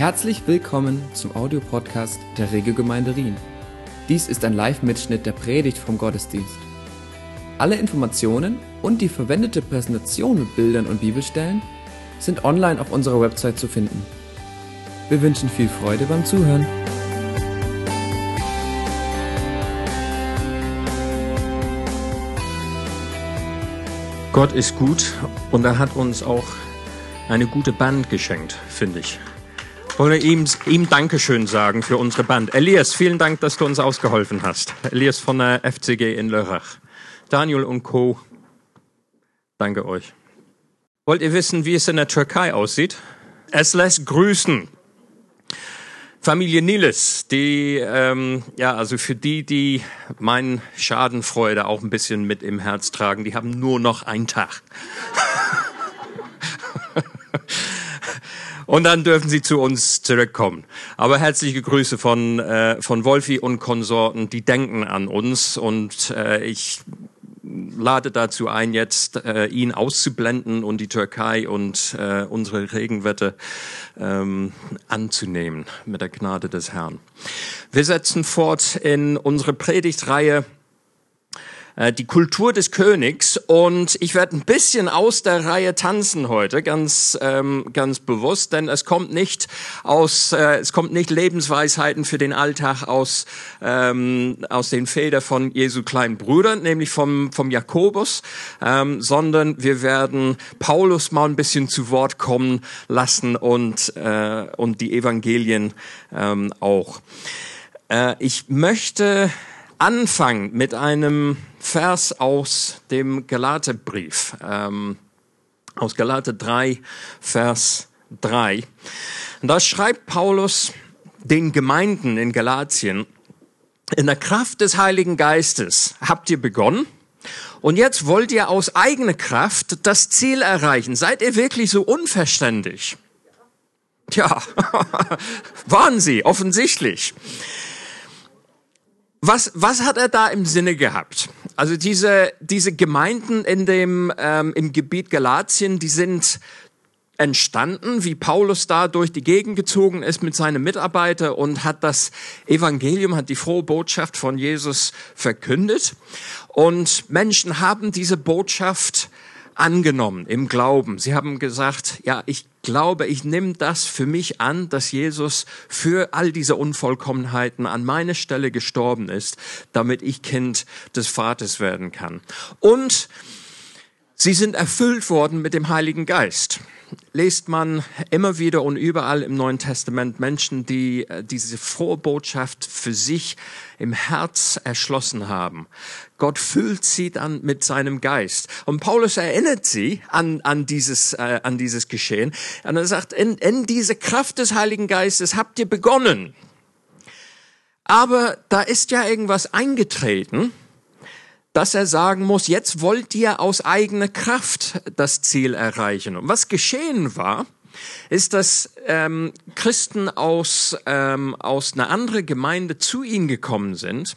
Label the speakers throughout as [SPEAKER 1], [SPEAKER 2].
[SPEAKER 1] Herzlich willkommen zum Audiopodcast der Regelgemeinde Rien. Dies ist ein Live-Mitschnitt der Predigt vom Gottesdienst. Alle Informationen und die verwendete Präsentation mit Bildern und Bibelstellen sind online auf unserer Website zu finden. Wir wünschen viel Freude beim Zuhören.
[SPEAKER 2] Gott ist gut und er hat uns auch eine gute Band geschenkt, finde ich. Wollen wir ihm, ihm Dankeschön sagen für unsere Band. Elias, vielen Dank, dass du uns ausgeholfen hast. Elias von der FCG in Lörrach. Daniel und Co. Danke euch. Wollt ihr wissen, wie es in der Türkei aussieht? Es lässt grüßen. Familie Niles, die, ähm, ja, also für die, die meinen Schadenfreude auch ein bisschen mit im Herz tragen, die haben nur noch einen Tag. Und dann dürfen sie zu uns zurückkommen. Aber herzliche Grüße von, äh, von Wolfi und Konsorten, die denken an uns und äh, ich lade dazu ein, jetzt äh, ihn auszublenden und die Türkei und äh, unsere Regenwette ähm, anzunehmen mit der Gnade des Herrn. Wir setzen fort in unsere Predigtreihe die Kultur des Königs und ich werde ein bisschen aus der Reihe tanzen heute, ganz ähm, ganz bewusst, denn es kommt nicht aus äh, es kommt nicht Lebensweisheiten für den Alltag aus ähm, aus den Federn von Jesu kleinen Brüdern, nämlich vom vom Jakobus, ähm, sondern wir werden Paulus mal ein bisschen zu Wort kommen lassen und äh, und die Evangelien ähm, auch. Äh, ich möchte anfangen mit einem Vers aus dem Galaterbrief, ähm, aus Galater 3, Vers 3. Und da schreibt Paulus den Gemeinden in Galatien, in der Kraft des Heiligen Geistes habt ihr begonnen und jetzt wollt ihr aus eigener Kraft das Ziel erreichen. Seid ihr wirklich so unverständlich? Tja, waren sie, offensichtlich. Was, was hat er da im Sinne gehabt? Also diese, diese Gemeinden in dem, ähm, im Gebiet Galatien, die sind entstanden, wie Paulus da durch die Gegend gezogen ist mit seinen Mitarbeitern und hat das Evangelium, hat die frohe Botschaft von Jesus verkündet. Und Menschen haben diese Botschaft angenommen im Glauben. Sie haben gesagt, ja, ich glaube, ich nehme das für mich an, dass Jesus für all diese Unvollkommenheiten an meine Stelle gestorben ist, damit ich Kind des Vaters werden kann. Und sie sind erfüllt worden mit dem Heiligen Geist lest man immer wieder und überall im Neuen Testament Menschen, die äh, diese frohe Botschaft für sich im Herz erschlossen haben. Gott füllt sie dann mit seinem Geist. Und Paulus erinnert sie an, an, dieses, äh, an dieses Geschehen. Und er sagt, in, in diese Kraft des Heiligen Geistes habt ihr begonnen. Aber da ist ja irgendwas eingetreten dass er sagen muss, jetzt wollt ihr aus eigener Kraft das Ziel erreichen. Und was geschehen war, ist, dass ähm, Christen aus, ähm, aus einer anderen Gemeinde zu ihm gekommen sind.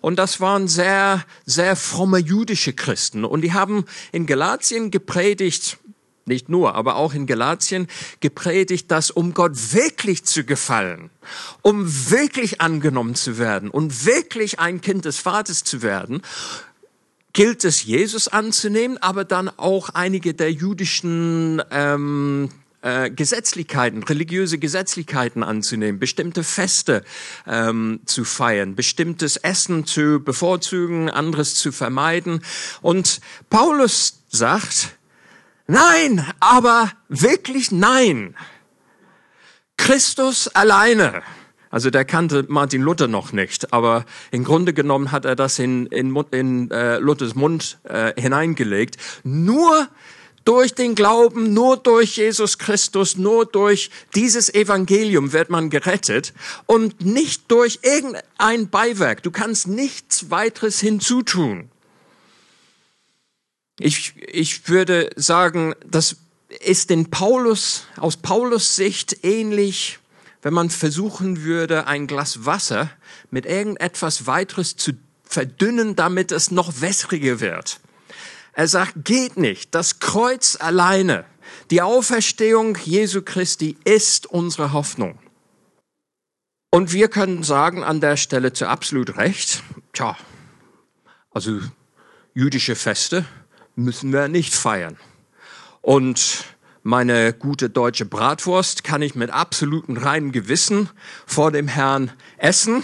[SPEAKER 2] Und das waren sehr, sehr fromme jüdische Christen. Und die haben in Galatien gepredigt, nicht nur, aber auch in Galatien gepredigt, dass um Gott wirklich zu gefallen, um wirklich angenommen zu werden und wirklich ein Kind des Vaters zu werden, gilt es, Jesus anzunehmen, aber dann auch einige der jüdischen ähm, äh, Gesetzlichkeiten, religiöse Gesetzlichkeiten anzunehmen, bestimmte Feste ähm, zu feiern, bestimmtes Essen zu bevorzugen, anderes zu vermeiden. Und Paulus sagt, nein, aber wirklich nein. Christus alleine also der kannte Martin Luther noch nicht, aber im Grunde genommen hat er das in, in, in äh, Luthers Mund äh, hineingelegt. Nur durch den Glauben, nur durch Jesus Christus, nur durch dieses Evangelium wird man gerettet und nicht durch irgendein Beiwerk. Du kannst nichts weiteres hinzutun. Ich, ich würde sagen, das ist in Paulus, aus Paulus Sicht ähnlich wenn man versuchen würde, ein Glas Wasser mit irgendetwas weiteres zu verdünnen, damit es noch wässriger wird. Er sagt, geht nicht. Das Kreuz alleine Die Auferstehung Jesu Christi ist unsere Hoffnung. Und wir können sagen an der Stelle zu absolut Recht, tja, also jüdische Feste müssen wir nicht feiern. Und meine gute deutsche Bratwurst kann ich mit absolutem reinem Gewissen vor dem Herrn essen.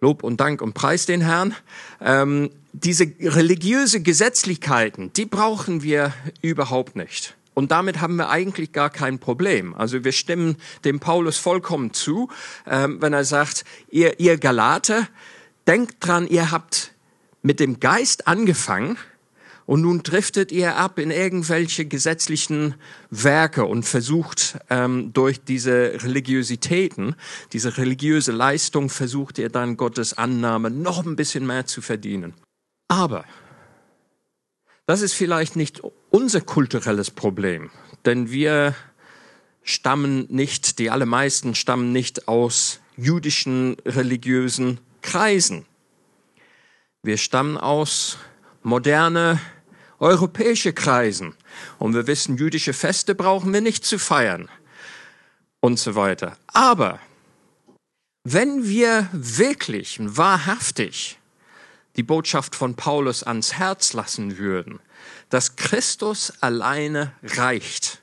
[SPEAKER 2] Lob und Dank und Preis den Herrn. Ähm, diese religiöse Gesetzlichkeiten, die brauchen wir überhaupt nicht. Und damit haben wir eigentlich gar kein Problem. Also wir stimmen dem Paulus vollkommen zu, ähm, wenn er sagt, ihr, ihr Galater, denkt dran, ihr habt mit dem Geist angefangen und nun driftet ihr ab in irgendwelche gesetzlichen Werke und versucht ähm, durch diese Religiositäten, diese religiöse Leistung, versucht ihr dann Gottes Annahme noch ein bisschen mehr zu verdienen. Aber das ist vielleicht nicht unser kulturelles Problem, denn wir stammen nicht, die allermeisten stammen nicht aus jüdischen religiösen Kreisen. Wir stammen aus moderne europäische Kreisen. Und wir wissen, jüdische Feste brauchen wir nicht zu feiern und so weiter. Aber wenn wir wirklich wahrhaftig die Botschaft von Paulus ans Herz lassen würden, dass Christus alleine reicht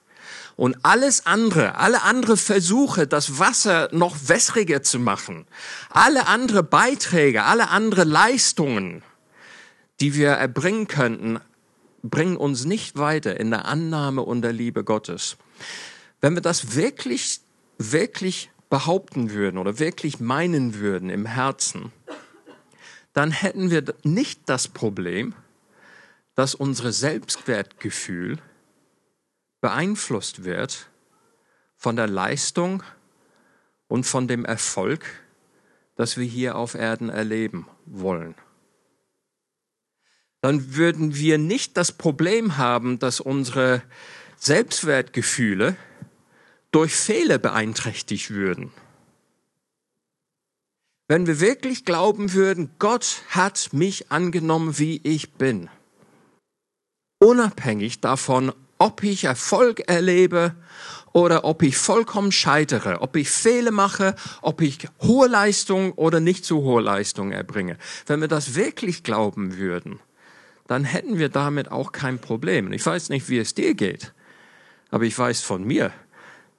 [SPEAKER 2] und alles andere, alle andere Versuche, das Wasser noch wässriger zu machen, alle andere Beiträge, alle andere Leistungen, die wir erbringen könnten, bringen uns nicht weiter in der Annahme und der Liebe Gottes. Wenn wir das wirklich, wirklich behaupten würden oder wirklich meinen würden im Herzen, dann hätten wir nicht das Problem, dass unser Selbstwertgefühl beeinflusst wird von der Leistung und von dem Erfolg, das wir hier auf Erden erleben wollen dann würden wir nicht das Problem haben, dass unsere Selbstwertgefühle durch Fehler beeinträchtigt würden. Wenn wir wirklich glauben würden, Gott hat mich angenommen, wie ich bin, unabhängig davon, ob ich Erfolg erlebe oder ob ich vollkommen scheitere, ob ich Fehler mache, ob ich hohe Leistung oder nicht so hohe Leistung erbringe. Wenn wir das wirklich glauben würden, dann hätten wir damit auch kein Problem. Ich weiß nicht, wie es dir geht, aber ich weiß von mir,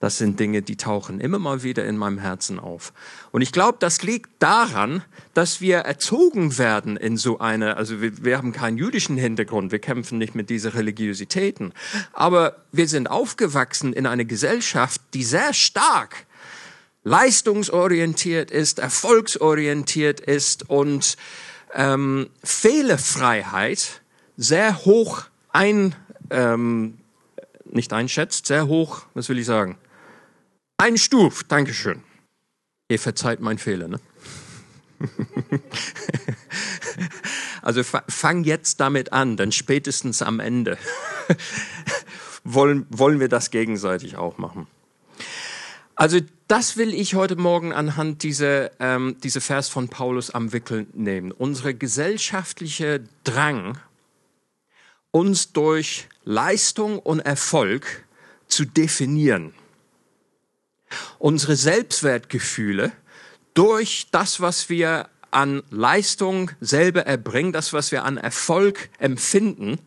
[SPEAKER 2] das sind Dinge, die tauchen immer mal wieder in meinem Herzen auf. Und ich glaube, das liegt daran, dass wir erzogen werden in so eine, also wir, wir, haben keinen jüdischen Hintergrund, wir kämpfen nicht mit diesen Religiositäten, aber wir sind aufgewachsen in einer Gesellschaft, die sehr stark leistungsorientiert ist, erfolgsorientiert ist und ähm, Fehlerfreiheit sehr hoch ein, ähm, nicht einschätzt, sehr hoch, was will ich sagen? Einstuft, Dankeschön. Ihr verzeiht meinen Fehler, ne? also fang jetzt damit an, denn spätestens am Ende wollen, wollen wir das gegenseitig auch machen. Also das will ich heute Morgen anhand dieser ähm, diese Vers von Paulus am Wickel nehmen. Unsere gesellschaftliche Drang, uns durch Leistung und Erfolg zu definieren. Unsere Selbstwertgefühle durch das, was wir an Leistung selber erbringen, das, was wir an Erfolg empfinden,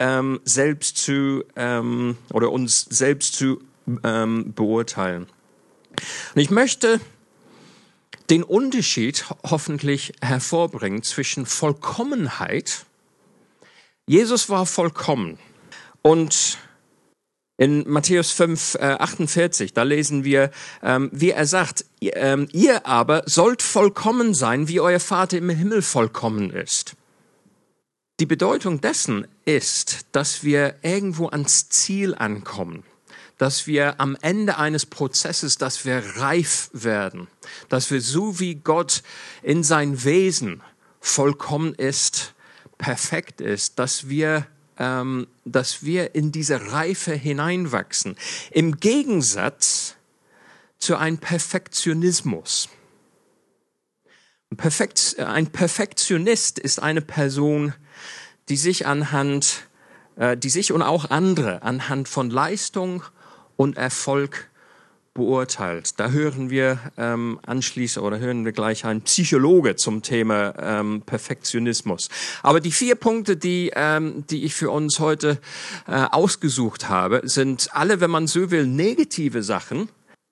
[SPEAKER 2] ähm, selbst zu ähm, oder uns selbst zu ähm, beurteilen. Und ich möchte den Unterschied hoffentlich hervorbringen zwischen Vollkommenheit. Jesus war vollkommen. Und in Matthäus 5, äh, 48, da lesen wir, ähm, wie er sagt, ähm, ihr aber sollt vollkommen sein, wie euer Vater im Himmel vollkommen ist. Die Bedeutung dessen ist, dass wir irgendwo ans Ziel ankommen dass wir am Ende eines Prozesses, dass wir reif werden, dass wir so wie Gott in sein Wesen vollkommen ist, perfekt ist, dass wir ähm, dass wir in diese Reife hineinwachsen. Im Gegensatz zu einem Perfektionismus. Perfekt, ein Perfektionist ist eine Person, die sich anhand äh, die sich und auch andere anhand von Leistung und Erfolg beurteilt. Da hören wir ähm, anschließend oder hören wir gleich einen Psychologe zum Thema ähm, Perfektionismus. Aber die vier Punkte, die, ähm, die ich für uns heute äh, ausgesucht habe, sind alle, wenn man so will, negative Sachen,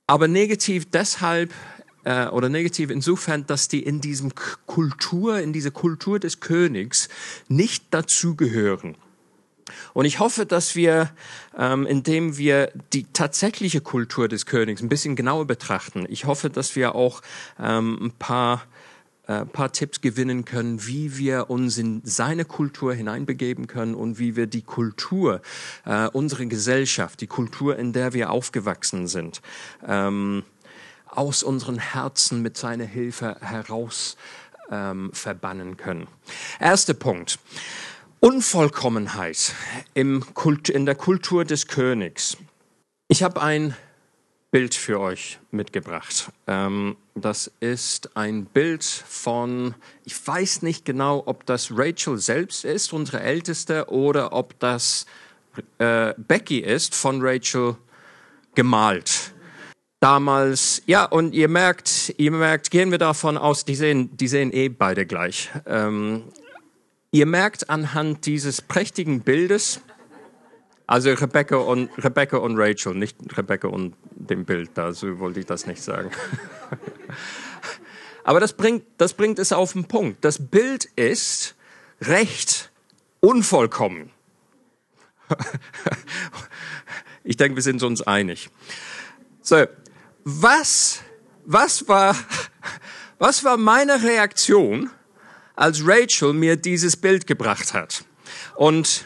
[SPEAKER 2] aber negativ deshalb äh, oder negativ insofern, dass die in diesem Kultur, in dieser Kultur des Königs nicht dazugehören. Und ich hoffe, dass wir, ähm, indem wir die tatsächliche Kultur des Königs ein bisschen genauer betrachten, ich hoffe, dass wir auch ähm, ein paar äh, paar Tipps gewinnen können, wie wir uns in seine Kultur hineinbegeben können und wie wir die Kultur, äh, unsere Gesellschaft, die Kultur, in der wir aufgewachsen sind, ähm, aus unseren Herzen mit seiner Hilfe heraus ähm, verbannen können. Erster Punkt. Unvollkommenheit im Kult, in der Kultur des Königs. Ich habe ein Bild für euch mitgebracht. Ähm, das ist ein Bild von, ich weiß nicht genau, ob das Rachel selbst ist, unsere Älteste, oder ob das äh, Becky ist, von Rachel gemalt. Damals, ja, und ihr merkt, ihr merkt, gehen wir davon aus, die sehen, die sehen eh beide gleich. Ähm, Ihr merkt anhand dieses prächtigen Bildes, also Rebecca und, Rebecca und Rachel, nicht Rebecca und dem Bild, da so wollte ich das nicht sagen. Aber das bringt, das bringt es auf den Punkt. Das Bild ist recht unvollkommen. Ich denke, wir sind uns einig. So, was, was war, was war meine Reaktion, als Rachel mir dieses Bild gebracht hat. Und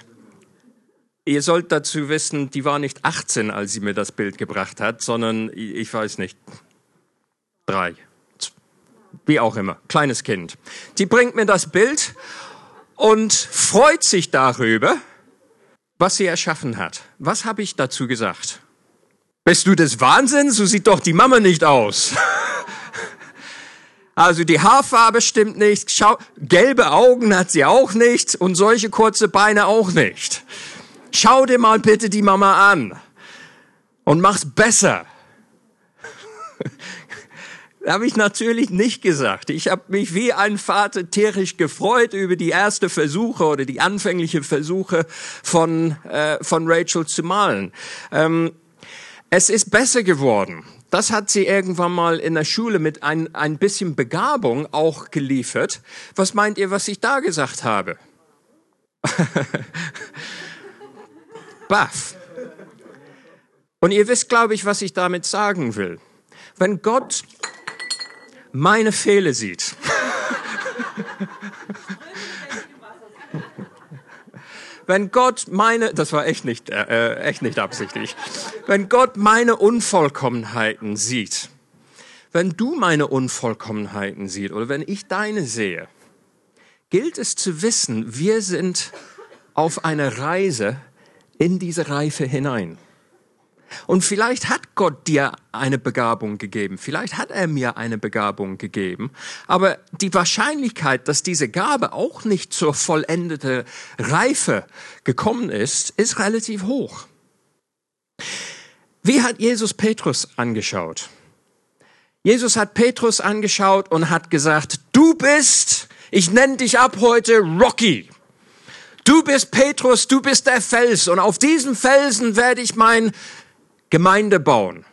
[SPEAKER 2] ihr sollt dazu wissen, die war nicht 18, als sie mir das Bild gebracht hat, sondern ich weiß nicht, drei, wie auch immer, kleines Kind. Die bringt mir das Bild und freut sich darüber, was sie erschaffen hat. Was habe ich dazu gesagt? Bist du des Wahnsinns? So sieht doch die Mama nicht aus. Also die Haarfarbe stimmt nicht, Schau, gelbe Augen hat sie auch nicht und solche kurze Beine auch nicht. Schau dir mal bitte die Mama an und mach's besser. habe ich natürlich nicht gesagt. Ich habe mich wie ein Vater tierisch gefreut über die erste Versuche oder die anfängliche Versuche von, äh, von Rachel zu malen. Ähm, es ist besser geworden. Das hat sie irgendwann mal in der Schule mit ein, ein bisschen Begabung auch geliefert. Was meint ihr, was ich da gesagt habe? Baff. Und ihr wisst, glaube ich, was ich damit sagen will. Wenn Gott meine Fehler sieht, wenn Gott meine, das war echt nicht, äh, äh, echt nicht absichtlich, wenn Gott meine Unvollkommenheiten sieht, wenn du meine Unvollkommenheiten siehst oder wenn ich deine sehe, gilt es zu wissen, wir sind auf einer Reise in diese Reife hinein. Und vielleicht hat Gott dir eine Begabung gegeben, vielleicht hat er mir eine Begabung gegeben, aber die Wahrscheinlichkeit, dass diese Gabe auch nicht zur vollendeten Reife gekommen ist, ist relativ hoch. Wie hat Jesus Petrus angeschaut? Jesus hat Petrus angeschaut und hat gesagt, du bist, ich nenne dich ab heute Rocky. Du bist Petrus, du bist der Fels und auf diesem Felsen werde ich mein Gemeinde bauen.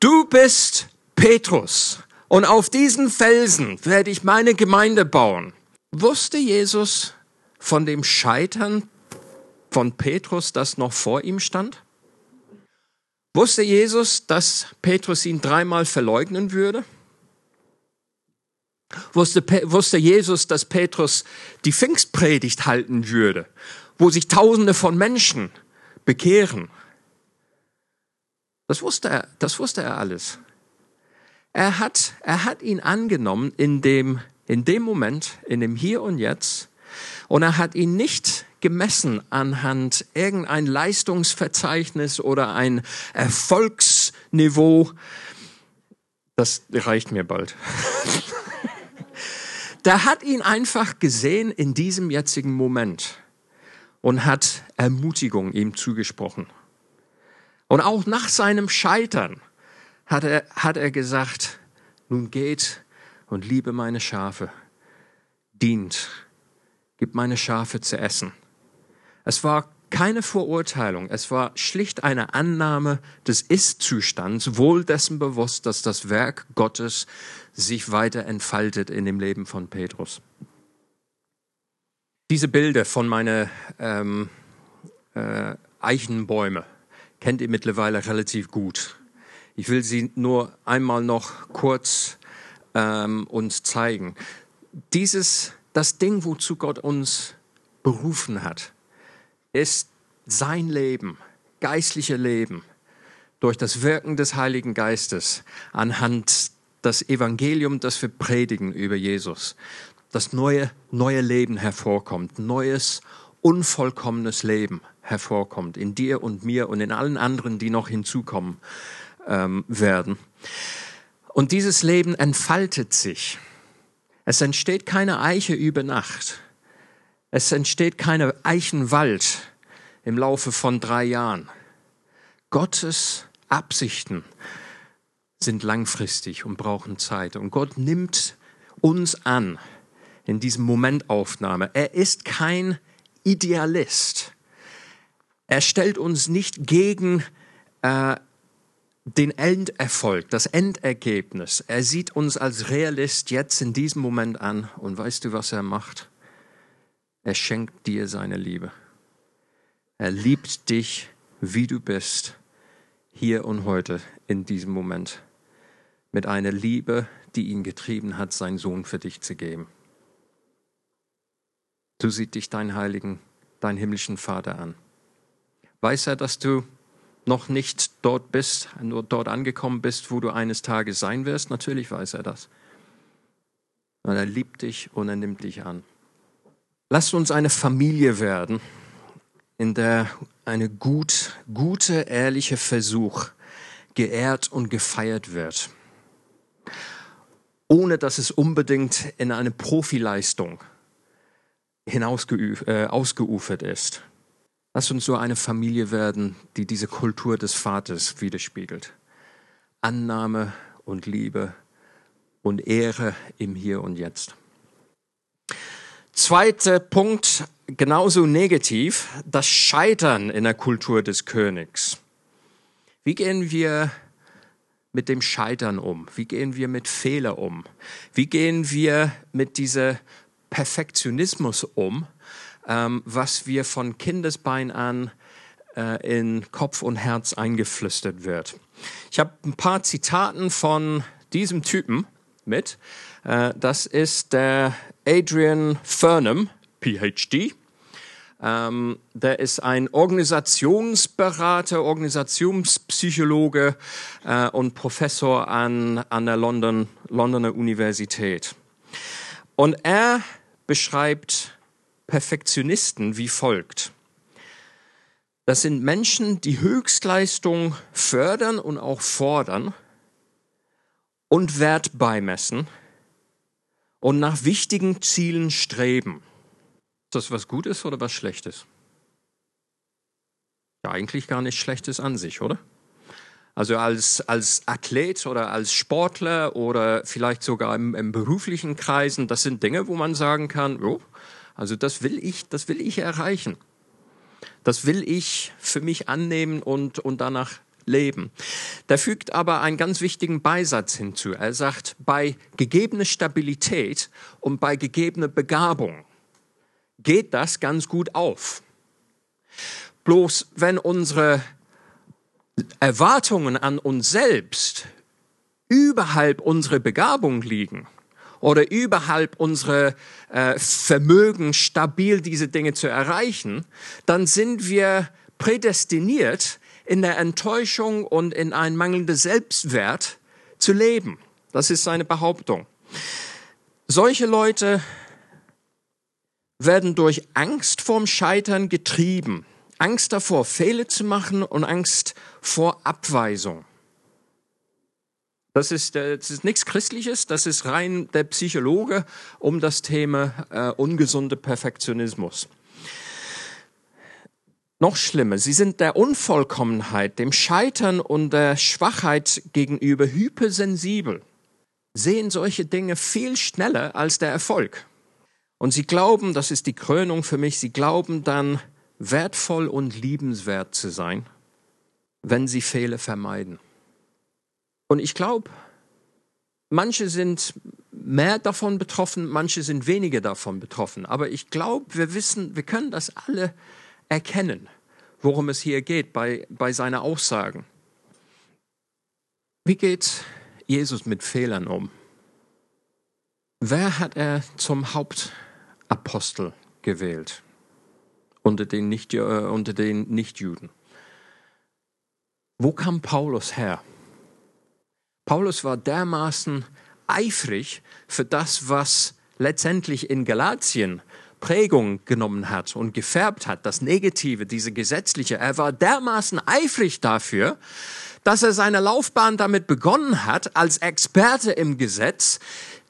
[SPEAKER 2] Du bist Petrus und auf diesen Felsen werde ich meine Gemeinde bauen. Wusste Jesus von dem Scheitern von Petrus, das noch vor ihm stand? Wusste Jesus, dass Petrus ihn dreimal verleugnen würde? Wusste, wusste Jesus, dass Petrus die Pfingstpredigt halten würde, wo sich Tausende von Menschen bekehren? Das wusste er, das wusste er alles. Er hat, er hat ihn angenommen in dem, in dem Moment, in dem Hier und Jetzt. Und er hat ihn nicht gemessen anhand irgendein Leistungsverzeichnis oder ein Erfolgsniveau. Das reicht mir bald. Der hat ihn einfach gesehen in diesem jetzigen Moment. und hat Ermutigung ihm zugesprochen. Und auch nach seinem Scheitern hat er, hat er gesagt, nun geht und liebe meine Schafe, dient, gib meine Schafe zu essen. Es war keine Verurteilung, es war schlicht eine Annahme des Ist-Zustands, wohl dessen bewusst, dass das Werk Gottes sich weiter entfaltet in dem Leben von Petrus. Diese Bilder von meinen ähm, äh, Eichenbäume kennt ihr mittlerweile relativ gut. Ich will sie nur einmal noch kurz ähm, uns zeigen. Dieses, das Ding, wozu Gott uns berufen hat, ist sein Leben, geistliche Leben, durch das Wirken des Heiligen Geistes anhand das Evangelium, das wir predigen über Jesus, das neue, neue Leben hervorkommt, neues, unvollkommenes Leben hervorkommt in dir und mir und in allen anderen, die noch hinzukommen ähm, werden. Und dieses Leben entfaltet sich. Es entsteht keine Eiche über Nacht. Es entsteht keine Eichenwald im Laufe von drei Jahren. Gottes Absichten sind langfristig und brauchen Zeit. Und Gott nimmt uns an in diesem Momentaufnahme. Er ist kein Idealist. Er stellt uns nicht gegen äh, den Enderfolg, das Endergebnis. Er sieht uns als Realist jetzt in diesem Moment an. Und weißt du, was er macht? Er schenkt dir seine Liebe. Er liebt dich, wie du bist, hier und heute, in diesem Moment, mit einer Liebe, die ihn getrieben hat, seinen Sohn für dich zu geben. So sieht dich dein heiligen, dein himmlischen Vater an. Weiß er, dass du noch nicht dort bist, nur dort angekommen bist, wo du eines Tages sein wirst? Natürlich weiß er das. Und er liebt dich und er nimmt dich an. Lasst uns eine Familie werden, in der eine gut, gute, ehrliche Versuch geehrt und gefeiert wird, ohne dass es unbedingt in eine Profileistung hinausgeuf, äh, ausgeufert ist. Lasst uns so eine Familie werden, die diese Kultur des Vaters widerspiegelt. Annahme und Liebe und Ehre im Hier und Jetzt. Zweiter Punkt, genauso negativ, das Scheitern in der Kultur des Königs. Wie gehen wir mit dem Scheitern um? Wie gehen wir mit Fehler um? Wie gehen wir mit dieser Perfektionismus um, ähm, was wir von Kindesbein an äh, in Kopf und Herz eingeflüstert wird? Ich habe ein paar Zitaten von diesem Typen mit. Äh, das ist der Adrian Furnham, PhD. Ähm, der ist ein Organisationsberater, Organisationspsychologe äh, und Professor an, an der London, Londoner Universität. Und er beschreibt Perfektionisten wie folgt. Das sind Menschen, die Höchstleistung fördern und auch fordern und Wert beimessen und nach wichtigen Zielen streben. Ist das was Gutes oder was Schlechtes? Ja, eigentlich gar nicht Schlechtes an sich, oder? Also als, als Athlet oder als Sportler oder vielleicht sogar im, im beruflichen Kreisen, das sind Dinge, wo man sagen kann, oh, also das will ich, das will ich erreichen. Das will ich für mich annehmen und, und danach leben. Der fügt aber einen ganz wichtigen Beisatz hinzu. Er sagt, bei gegebener Stabilität und bei gegebener Begabung geht das ganz gut auf. Bloß wenn unsere Erwartungen an uns selbst überhalb unserer Begabung liegen oder überhalb unserer äh, Vermögen, stabil diese Dinge zu erreichen, dann sind wir prädestiniert, in der Enttäuschung und in ein mangelndes Selbstwert zu leben. Das ist seine Behauptung. Solche Leute werden durch Angst vorm Scheitern getrieben. Angst davor, Fehler zu machen und Angst vor Abweisung. Das ist, äh, das ist nichts Christliches, das ist rein der Psychologe um das Thema äh, ungesunde Perfektionismus. Noch schlimmer, sie sind der Unvollkommenheit, dem Scheitern und der Schwachheit gegenüber hypersensibel, sehen solche Dinge viel schneller als der Erfolg. Und sie glauben, das ist die Krönung für mich, sie glauben dann wertvoll und liebenswert zu sein, wenn sie Fehler vermeiden. Und ich glaube, manche sind mehr davon betroffen, manche sind weniger davon betroffen. Aber ich glaube, wir wissen, wir können das alle erkennen, worum es hier geht bei, bei seiner Aussagen. Wie geht Jesus mit Fehlern um? Wer hat er zum Hauptapostel gewählt unter den, Nicht, äh, unter den Nichtjuden? Wo kam Paulus her? Paulus war dermaßen eifrig für das, was letztendlich in Galatien Prägung genommen hat und gefärbt hat, das Negative, diese gesetzliche. Er war dermaßen eifrig dafür, dass er seine Laufbahn damit begonnen hat, als Experte im Gesetz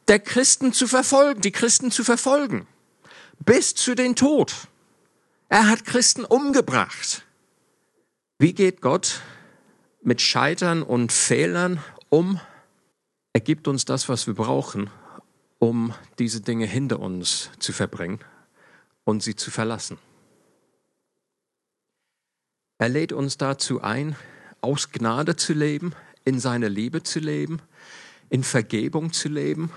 [SPEAKER 2] der Christen zu verfolgen, die Christen zu verfolgen, bis zu den Tod. Er hat Christen umgebracht. Wie geht Gott mit Scheitern und Fehlern um? Er gibt uns das, was wir brauchen, um diese Dinge hinter uns zu verbringen und sie zu verlassen. Er lädt uns dazu ein, aus Gnade zu leben, in seiner Liebe zu leben, in Vergebung zu leben.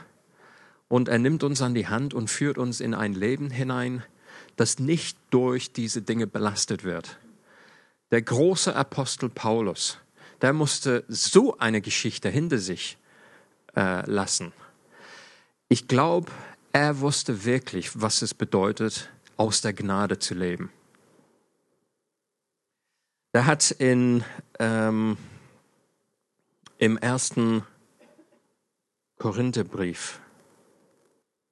[SPEAKER 2] Und er nimmt uns an die Hand und führt uns in ein Leben hinein, das nicht durch diese Dinge belastet wird. Der große Apostel Paulus, der musste so eine Geschichte hinter sich äh, lassen. Ich glaube, er wusste wirklich, was es bedeutet, aus der Gnade zu leben. Er hat in, ähm, im ersten Korintherbrief,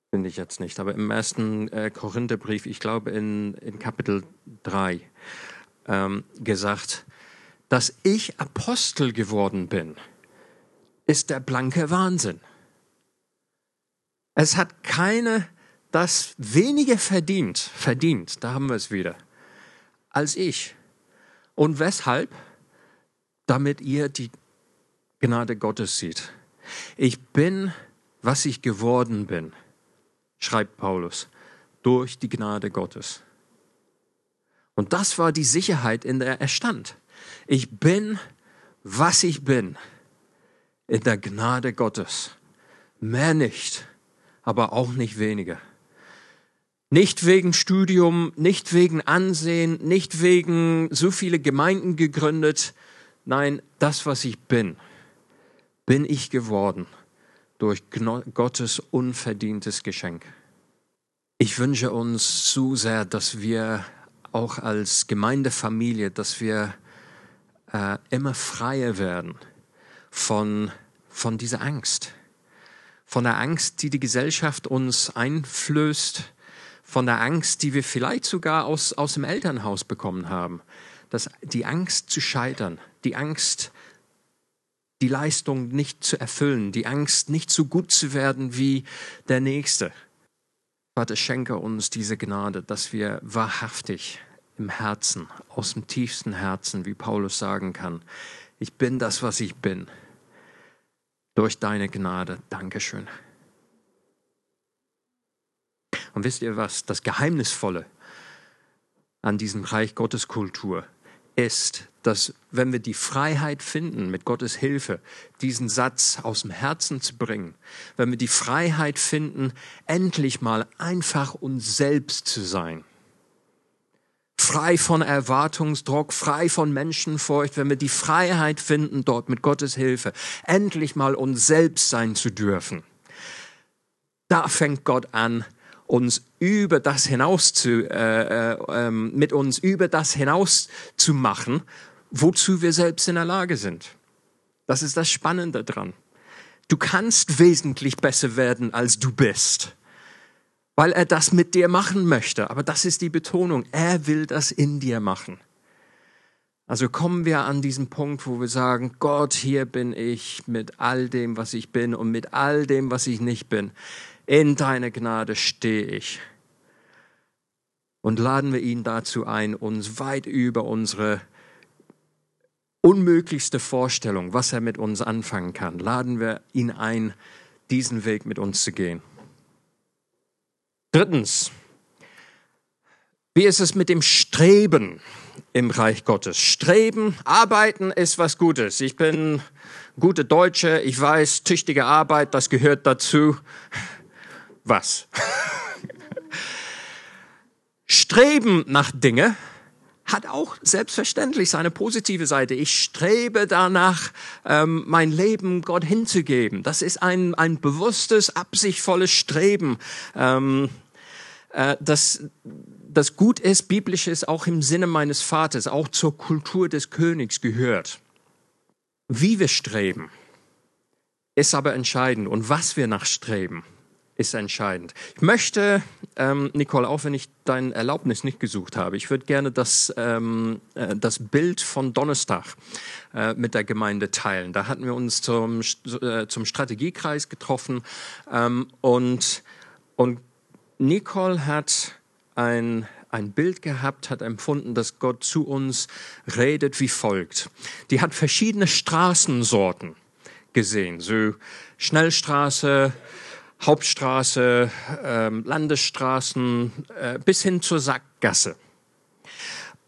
[SPEAKER 2] finde ich jetzt nicht, aber im ersten äh, Korintherbrief, ich glaube in, in Kapitel 3, ähm, gesagt, dass ich Apostel geworden bin, ist der blanke Wahnsinn. Es hat keine das weniger verdient, verdient, da haben wir es wieder, als ich. Und weshalb? Damit ihr die Gnade Gottes seht. Ich bin, was ich geworden bin, schreibt Paulus, durch die Gnade Gottes. Und das war die Sicherheit, in der er stand. Ich bin, was ich bin, in der Gnade Gottes. Mehr nicht, aber auch nicht weniger. Nicht wegen Studium, nicht wegen Ansehen, nicht wegen so viele Gemeinden gegründet. Nein, das, was ich bin, bin ich geworden durch Gottes unverdientes Geschenk. Ich wünsche uns so sehr, dass wir auch als Gemeindefamilie, dass wir äh, immer freier werden von, von dieser Angst. Von der Angst, die die Gesellschaft uns einflößt, von der Angst, die wir vielleicht sogar aus, aus dem Elternhaus bekommen haben. Das, die Angst zu scheitern, die Angst, die Leistung nicht zu erfüllen, die Angst, nicht so gut zu werden wie der Nächste. Vater, schenke uns diese Gnade, dass wir wahrhaftig im Herzen, aus dem tiefsten Herzen, wie Paulus sagen kann, ich bin das, was ich bin. Durch deine Gnade. Dankeschön. Und wisst ihr was? Das Geheimnisvolle an diesem Reich Gottes Kultur ist, dass wenn wir die Freiheit finden, mit Gottes Hilfe diesen Satz aus dem Herzen zu bringen, wenn wir die Freiheit finden, endlich mal einfach uns selbst zu sein, frei von Erwartungsdruck, frei von Menschenfurcht, wenn wir die Freiheit finden, dort mit Gottes Hilfe endlich mal uns selbst sein zu dürfen, da fängt Gott an, uns über das hinaus zu, äh, äh, mit uns über das hinaus zu machen, wozu wir selbst in der Lage sind. Das ist das Spannende dran. Du kannst wesentlich besser werden, als du bist, weil er das mit dir machen möchte. Aber das ist die Betonung. Er will das in dir machen. Also kommen wir an diesen Punkt, wo wir sagen, Gott, hier bin ich mit all dem, was ich bin und mit all dem, was ich nicht bin in deiner Gnade stehe ich. Und laden wir ihn dazu ein, uns weit über unsere unmöglichste Vorstellung, was er mit uns anfangen kann, laden wir ihn ein, diesen Weg mit uns zu gehen. Drittens, wie ist es mit dem Streben im Reich Gottes? Streben, arbeiten ist was Gutes. Ich bin gute Deutsche, ich weiß, tüchtige Arbeit, das gehört dazu. Was? Streben nach Dinge hat auch selbstverständlich seine positive Seite. Ich strebe danach, ähm, mein Leben Gott hinzugeben. Das ist ein, ein bewusstes, absichtvolles Streben, ähm, äh, das, das gut ist, biblisch ist, auch im Sinne meines Vaters, auch zur Kultur des Königs gehört. Wie wir streben, ist aber entscheidend und was wir nachstreben ist entscheidend. Ich möchte, ähm, Nicole, auch wenn ich dein Erlaubnis nicht gesucht habe, ich würde gerne das, ähm, äh, das Bild von Donnerstag äh, mit der Gemeinde teilen. Da hatten wir uns zum, äh, zum Strategiekreis getroffen ähm, und, und Nicole hat ein ein Bild gehabt, hat empfunden, dass Gott zu uns redet wie folgt. Die hat verschiedene Straßensorten gesehen, so Schnellstraße, Hauptstraße, ähm, Landesstraßen äh, bis hin zur Sackgasse.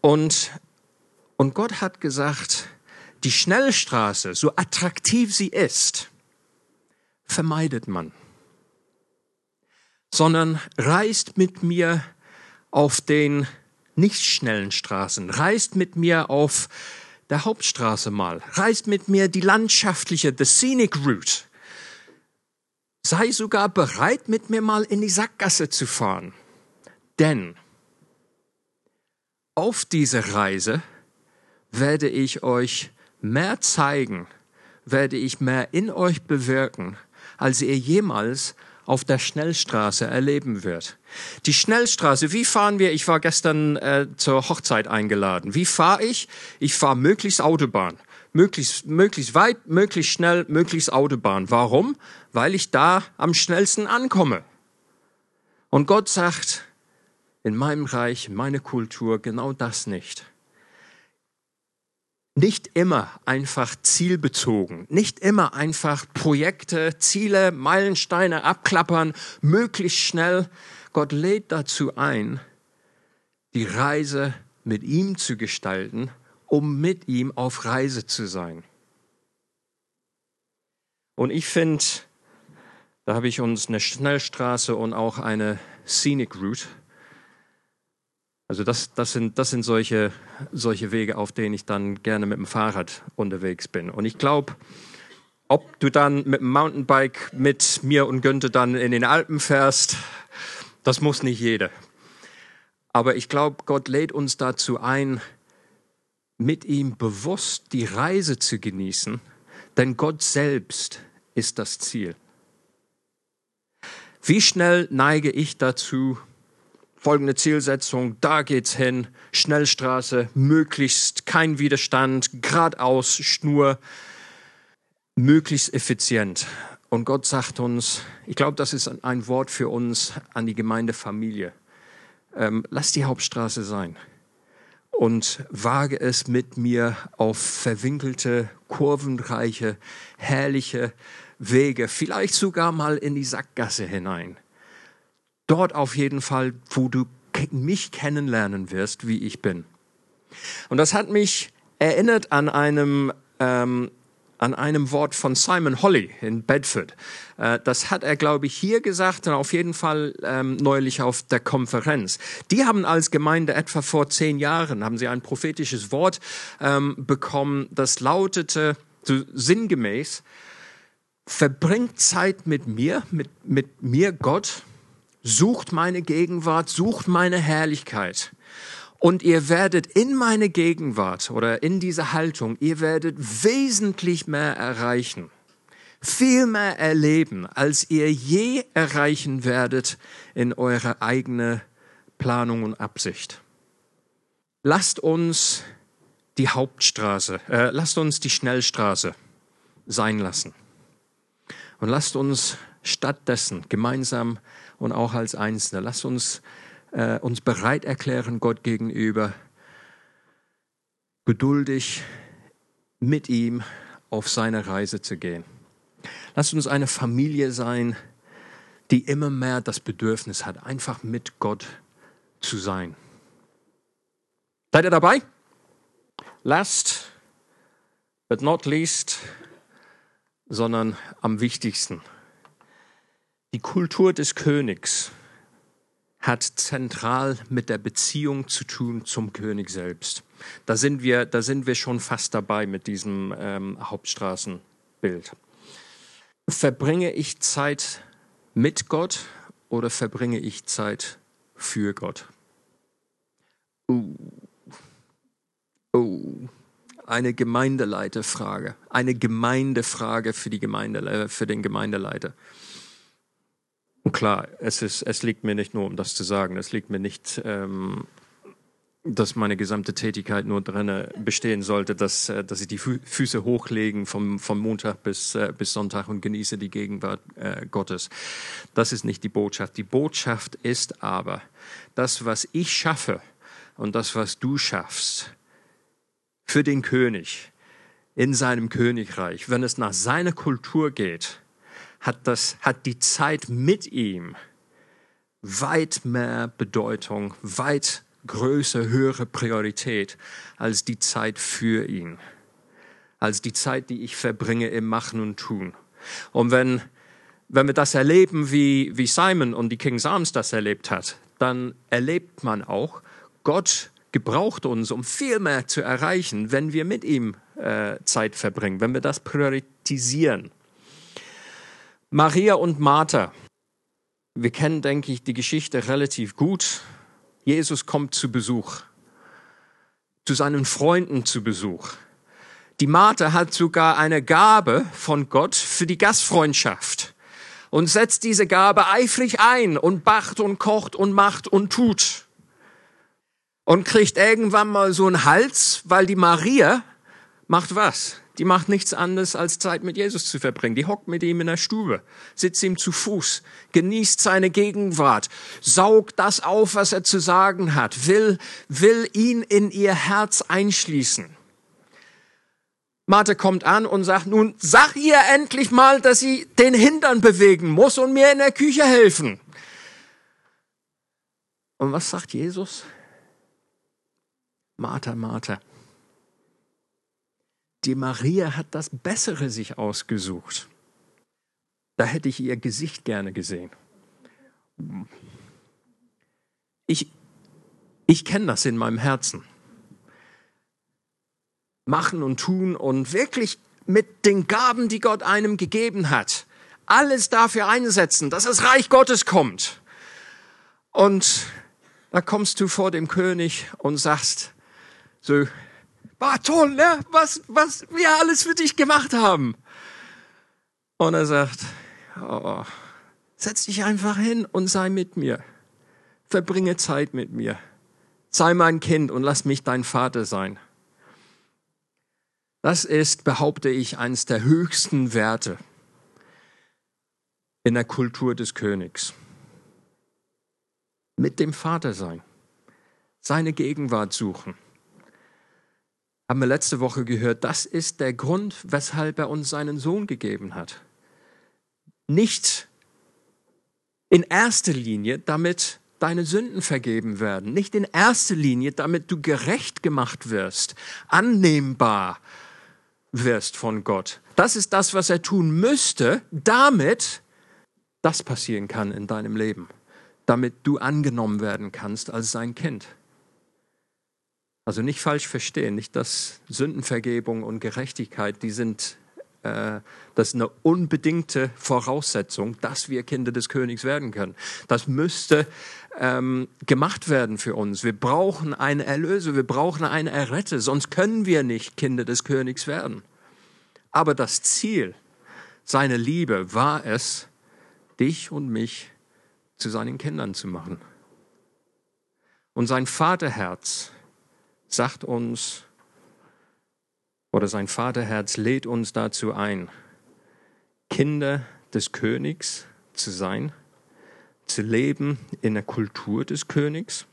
[SPEAKER 2] Und, und Gott hat gesagt, die Schnellstraße, so attraktiv sie ist, vermeidet man, sondern reist mit mir auf den nicht schnellen Straßen, reist mit mir auf der Hauptstraße mal, reist mit mir die landschaftliche, the scenic route, sei sogar bereit, mit mir mal in die Sackgasse zu fahren. Denn auf dieser Reise werde ich euch mehr zeigen, werde ich mehr in euch bewirken, als ihr jemals auf der Schnellstraße erleben wird. Die Schnellstraße, wie fahren wir? Ich war gestern äh, zur Hochzeit eingeladen. Wie fahre ich? Ich fahre möglichst Autobahn möglichst, möglichst weit, möglichst schnell, möglichst Autobahn. Warum? Weil ich da am schnellsten ankomme. Und Gott sagt, in meinem Reich, in meiner Kultur genau das nicht. Nicht immer einfach zielbezogen, nicht immer einfach Projekte, Ziele, Meilensteine abklappern, möglichst schnell. Gott lädt dazu ein, die Reise mit ihm zu gestalten um mit ihm auf Reise zu sein. Und ich finde, da habe ich uns eine Schnellstraße und auch eine Scenic Route. Also das, das, sind, das sind solche, solche Wege, auf denen ich dann gerne mit dem Fahrrad unterwegs bin. Und ich glaube, ob du dann mit dem Mountainbike mit mir und Günther dann in den Alpen fährst, das muss nicht jeder. Aber ich glaube, Gott lädt uns dazu ein, mit ihm bewusst die Reise zu genießen, denn Gott selbst ist das Ziel. Wie schnell neige ich dazu, folgende Zielsetzung, da geht's hin, Schnellstraße, möglichst kein Widerstand, geradeaus, Schnur, möglichst effizient. Und Gott sagt uns, ich glaube, das ist ein Wort für uns an die Gemeindefamilie. Ähm, lass die Hauptstraße sein und wage es mit mir auf verwinkelte, kurvenreiche, herrliche Wege, vielleicht sogar mal in die Sackgasse hinein. Dort auf jeden Fall, wo du mich kennenlernen wirst, wie ich bin. Und das hat mich erinnert an einem ähm, an einem Wort von Simon Holly in Bedford. Äh, das hat er, glaube ich, hier gesagt und auf jeden Fall ähm, neulich auf der Konferenz. Die haben als Gemeinde etwa vor zehn Jahren, haben sie ein prophetisches Wort ähm, bekommen, das lautete so sinngemäß, verbringt Zeit mit mir, mit, mit mir Gott, sucht meine Gegenwart, sucht meine Herrlichkeit. Und ihr werdet in meine Gegenwart oder in dieser Haltung, ihr werdet wesentlich mehr erreichen, viel mehr erleben, als ihr je erreichen werdet in eurer eigene Planung und Absicht. Lasst uns die Hauptstraße, äh, lasst uns die Schnellstraße sein lassen. Und lasst uns stattdessen gemeinsam und auch als Einzelne, lasst uns äh, uns bereit erklären Gott gegenüber, geduldig mit ihm auf seine Reise zu gehen. Lasst uns eine Familie sein, die immer mehr das Bedürfnis hat, einfach mit Gott zu sein. Seid ihr dabei? Last but not least, sondern am wichtigsten. Die Kultur des Königs hat zentral mit der Beziehung zu tun zum König selbst. Da sind wir, da sind wir schon fast dabei mit diesem ähm, Hauptstraßenbild. Verbringe ich Zeit mit Gott oder verbringe ich Zeit für Gott? Uh. Oh, eine Gemeindeleiterfrage, eine Gemeindefrage für, die Gemeinde, für den Gemeindeleiter. Und klar, es, ist, es liegt mir nicht nur, um das zu sagen, es liegt mir nicht, ähm, dass meine gesamte Tätigkeit nur drin bestehen sollte, dass, äh, dass ich die Füße hochlegen vom, vom Montag bis, äh, bis Sonntag und genieße die Gegenwart äh, Gottes. Das ist nicht die Botschaft. Die Botschaft ist aber, das, was ich schaffe und das, was du schaffst, für den König in seinem Königreich, wenn es nach seiner Kultur geht, hat, das, hat die Zeit mit ihm weit mehr Bedeutung, weit größere, höhere Priorität als die Zeit für ihn, als die Zeit, die ich verbringe im Machen und Tun. Und wenn, wenn wir das erleben, wie, wie Simon und die King Psalms das erlebt hat, dann erlebt man auch, Gott gebraucht uns, um viel mehr zu erreichen, wenn wir mit ihm äh, Zeit verbringen, wenn wir das priorisieren. Maria und Martha. Wir kennen, denke ich, die Geschichte relativ gut. Jesus kommt zu Besuch, zu seinen Freunden zu Besuch. Die Martha hat sogar eine Gabe von Gott für die Gastfreundschaft und setzt diese Gabe eifrig ein und bacht und kocht und macht und tut und kriegt irgendwann mal so einen Hals, weil die Maria macht was? Die macht nichts anderes, als Zeit mit Jesus zu verbringen. Die hockt mit ihm in der Stube, sitzt ihm zu Fuß, genießt seine Gegenwart, saugt das auf, was er zu sagen hat, will, will ihn in ihr Herz einschließen. Martha kommt an und sagt, nun sag ihr endlich mal, dass sie den Hintern bewegen muss und mir in der Küche helfen. Und was sagt Jesus? Martha, Martha. Die Maria hat das Bessere sich ausgesucht. Da hätte ich ihr Gesicht gerne gesehen. Ich, ich kenne das in meinem Herzen. Machen und tun und wirklich mit den Gaben, die Gott einem gegeben hat, alles dafür einsetzen, dass das Reich Gottes kommt. Und da kommst du vor dem König und sagst, so, war toll, ne? Was, was wir alles für dich gemacht haben. Und er sagt, oh, setz dich einfach hin und sei mit mir. Verbringe Zeit mit mir. Sei mein Kind und lass mich dein Vater sein. Das ist, behaupte ich, eines der höchsten Werte in der Kultur des Königs. Mit dem Vater sein, seine Gegenwart suchen haben wir letzte Woche gehört, das ist der Grund, weshalb er uns seinen Sohn gegeben hat. Nicht in erster Linie, damit deine Sünden vergeben werden, nicht in erster Linie, damit du gerecht gemacht wirst, annehmbar wirst von Gott. Das ist das, was er tun müsste, damit das passieren kann in deinem Leben, damit du angenommen werden kannst als sein Kind. Also nicht falsch verstehen, nicht dass Sündenvergebung und Gerechtigkeit, die sind, äh, das ist eine unbedingte Voraussetzung, dass wir Kinder des Königs werden können. Das müsste ähm, gemacht werden für uns. Wir brauchen einen Erlöser, wir brauchen einen Erretter, sonst können wir nicht Kinder des Königs werden. Aber das Ziel seiner Liebe war es, dich und mich zu seinen Kindern zu machen. Und sein Vaterherz, sagt uns, oder sein Vaterherz lädt uns dazu ein, Kinder des Königs zu sein, zu leben in der Kultur des Königs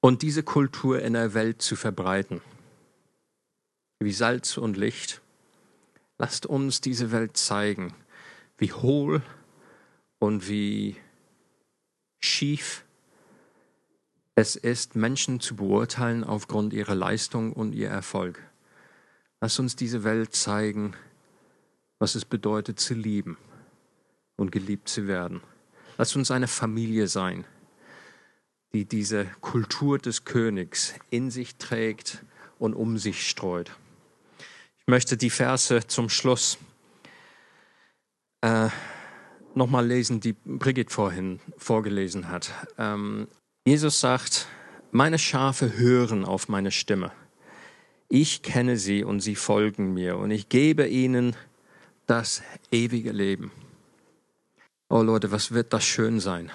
[SPEAKER 2] und diese Kultur in der Welt zu verbreiten. Wie Salz und Licht. Lasst uns diese Welt zeigen, wie hohl und wie schief es ist, Menschen zu beurteilen aufgrund ihrer Leistung und ihr Erfolg. Lass uns diese Welt zeigen, was es bedeutet zu lieben und geliebt zu werden. Lass uns eine Familie sein, die diese Kultur des Königs in sich trägt und um sich streut. Ich möchte die Verse zum Schluss äh, nochmal lesen, die Brigitte vorhin vorgelesen hat. Ähm, Jesus sagt, meine Schafe hören auf meine Stimme. Ich kenne sie und sie folgen mir. Und ich gebe ihnen das ewige Leben. Oh Leute, was wird das schön sein?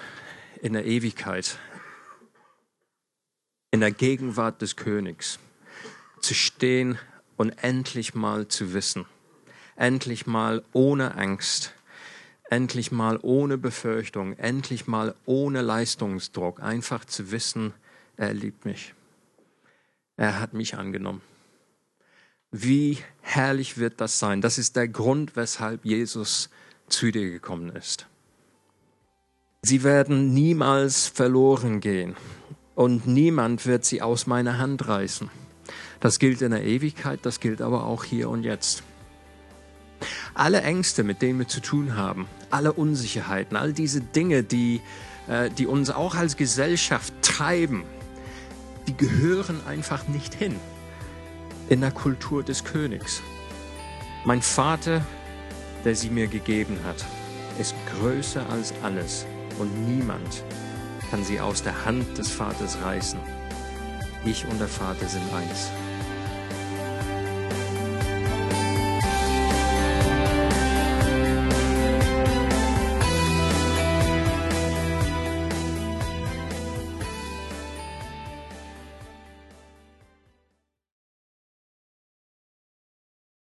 [SPEAKER 2] In der Ewigkeit, in der Gegenwart des Königs, zu stehen und endlich mal zu wissen, endlich mal ohne Angst, endlich mal ohne Befürchtung, endlich mal ohne Leistungsdruck, einfach zu wissen, er liebt mich. Er hat mich angenommen. Wie herrlich wird das sein? Das ist der Grund, weshalb Jesus zu dir gekommen ist. Sie werden niemals verloren gehen und niemand wird sie aus meiner Hand reißen. Das gilt in der Ewigkeit, das gilt aber auch hier und jetzt. Alle Ängste, mit denen wir zu tun haben, alle Unsicherheiten, all diese Dinge, die, äh, die uns auch als Gesellschaft treiben, die gehören einfach nicht hin in der Kultur des Königs. Mein Vater, der sie mir gegeben hat, ist größer als alles und niemand kann sie aus der Hand des Vaters reißen. Ich und der Vater sind eins.